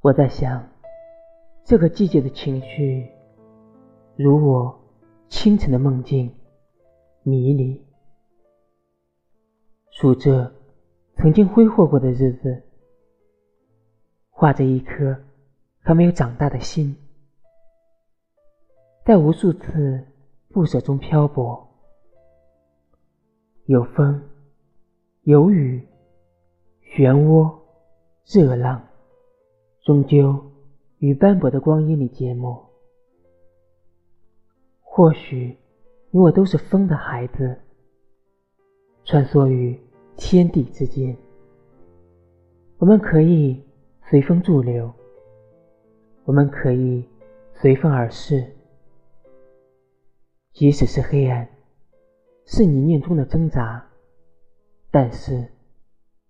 我在想，这个季节的情绪，如我清晨的梦境，迷离，数着曾经挥霍过的日子，画着一颗还没有长大的心，在无数次不舍中漂泊，有风，有雨，漩涡，热浪。终究与斑驳的光阴里缄默。或许你我都是风的孩子，穿梭于天地之间。我们可以随风驻留，我们可以随风而逝。即使是黑暗，是泥泞中的挣扎，但是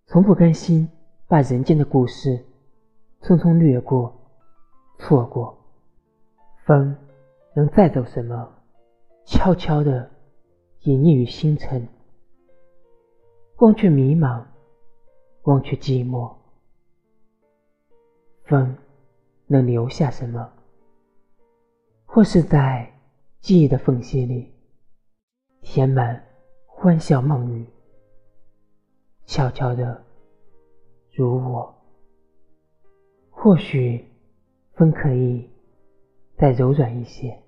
从不甘心把人间的故事。匆匆掠过，错过。风能载走什么？悄悄地隐匿于星辰。光却迷茫，光却寂寞。风能留下什么？或是在记忆的缝隙里填满欢笑梦语，悄悄的，如我。或许，风可以再柔软一些。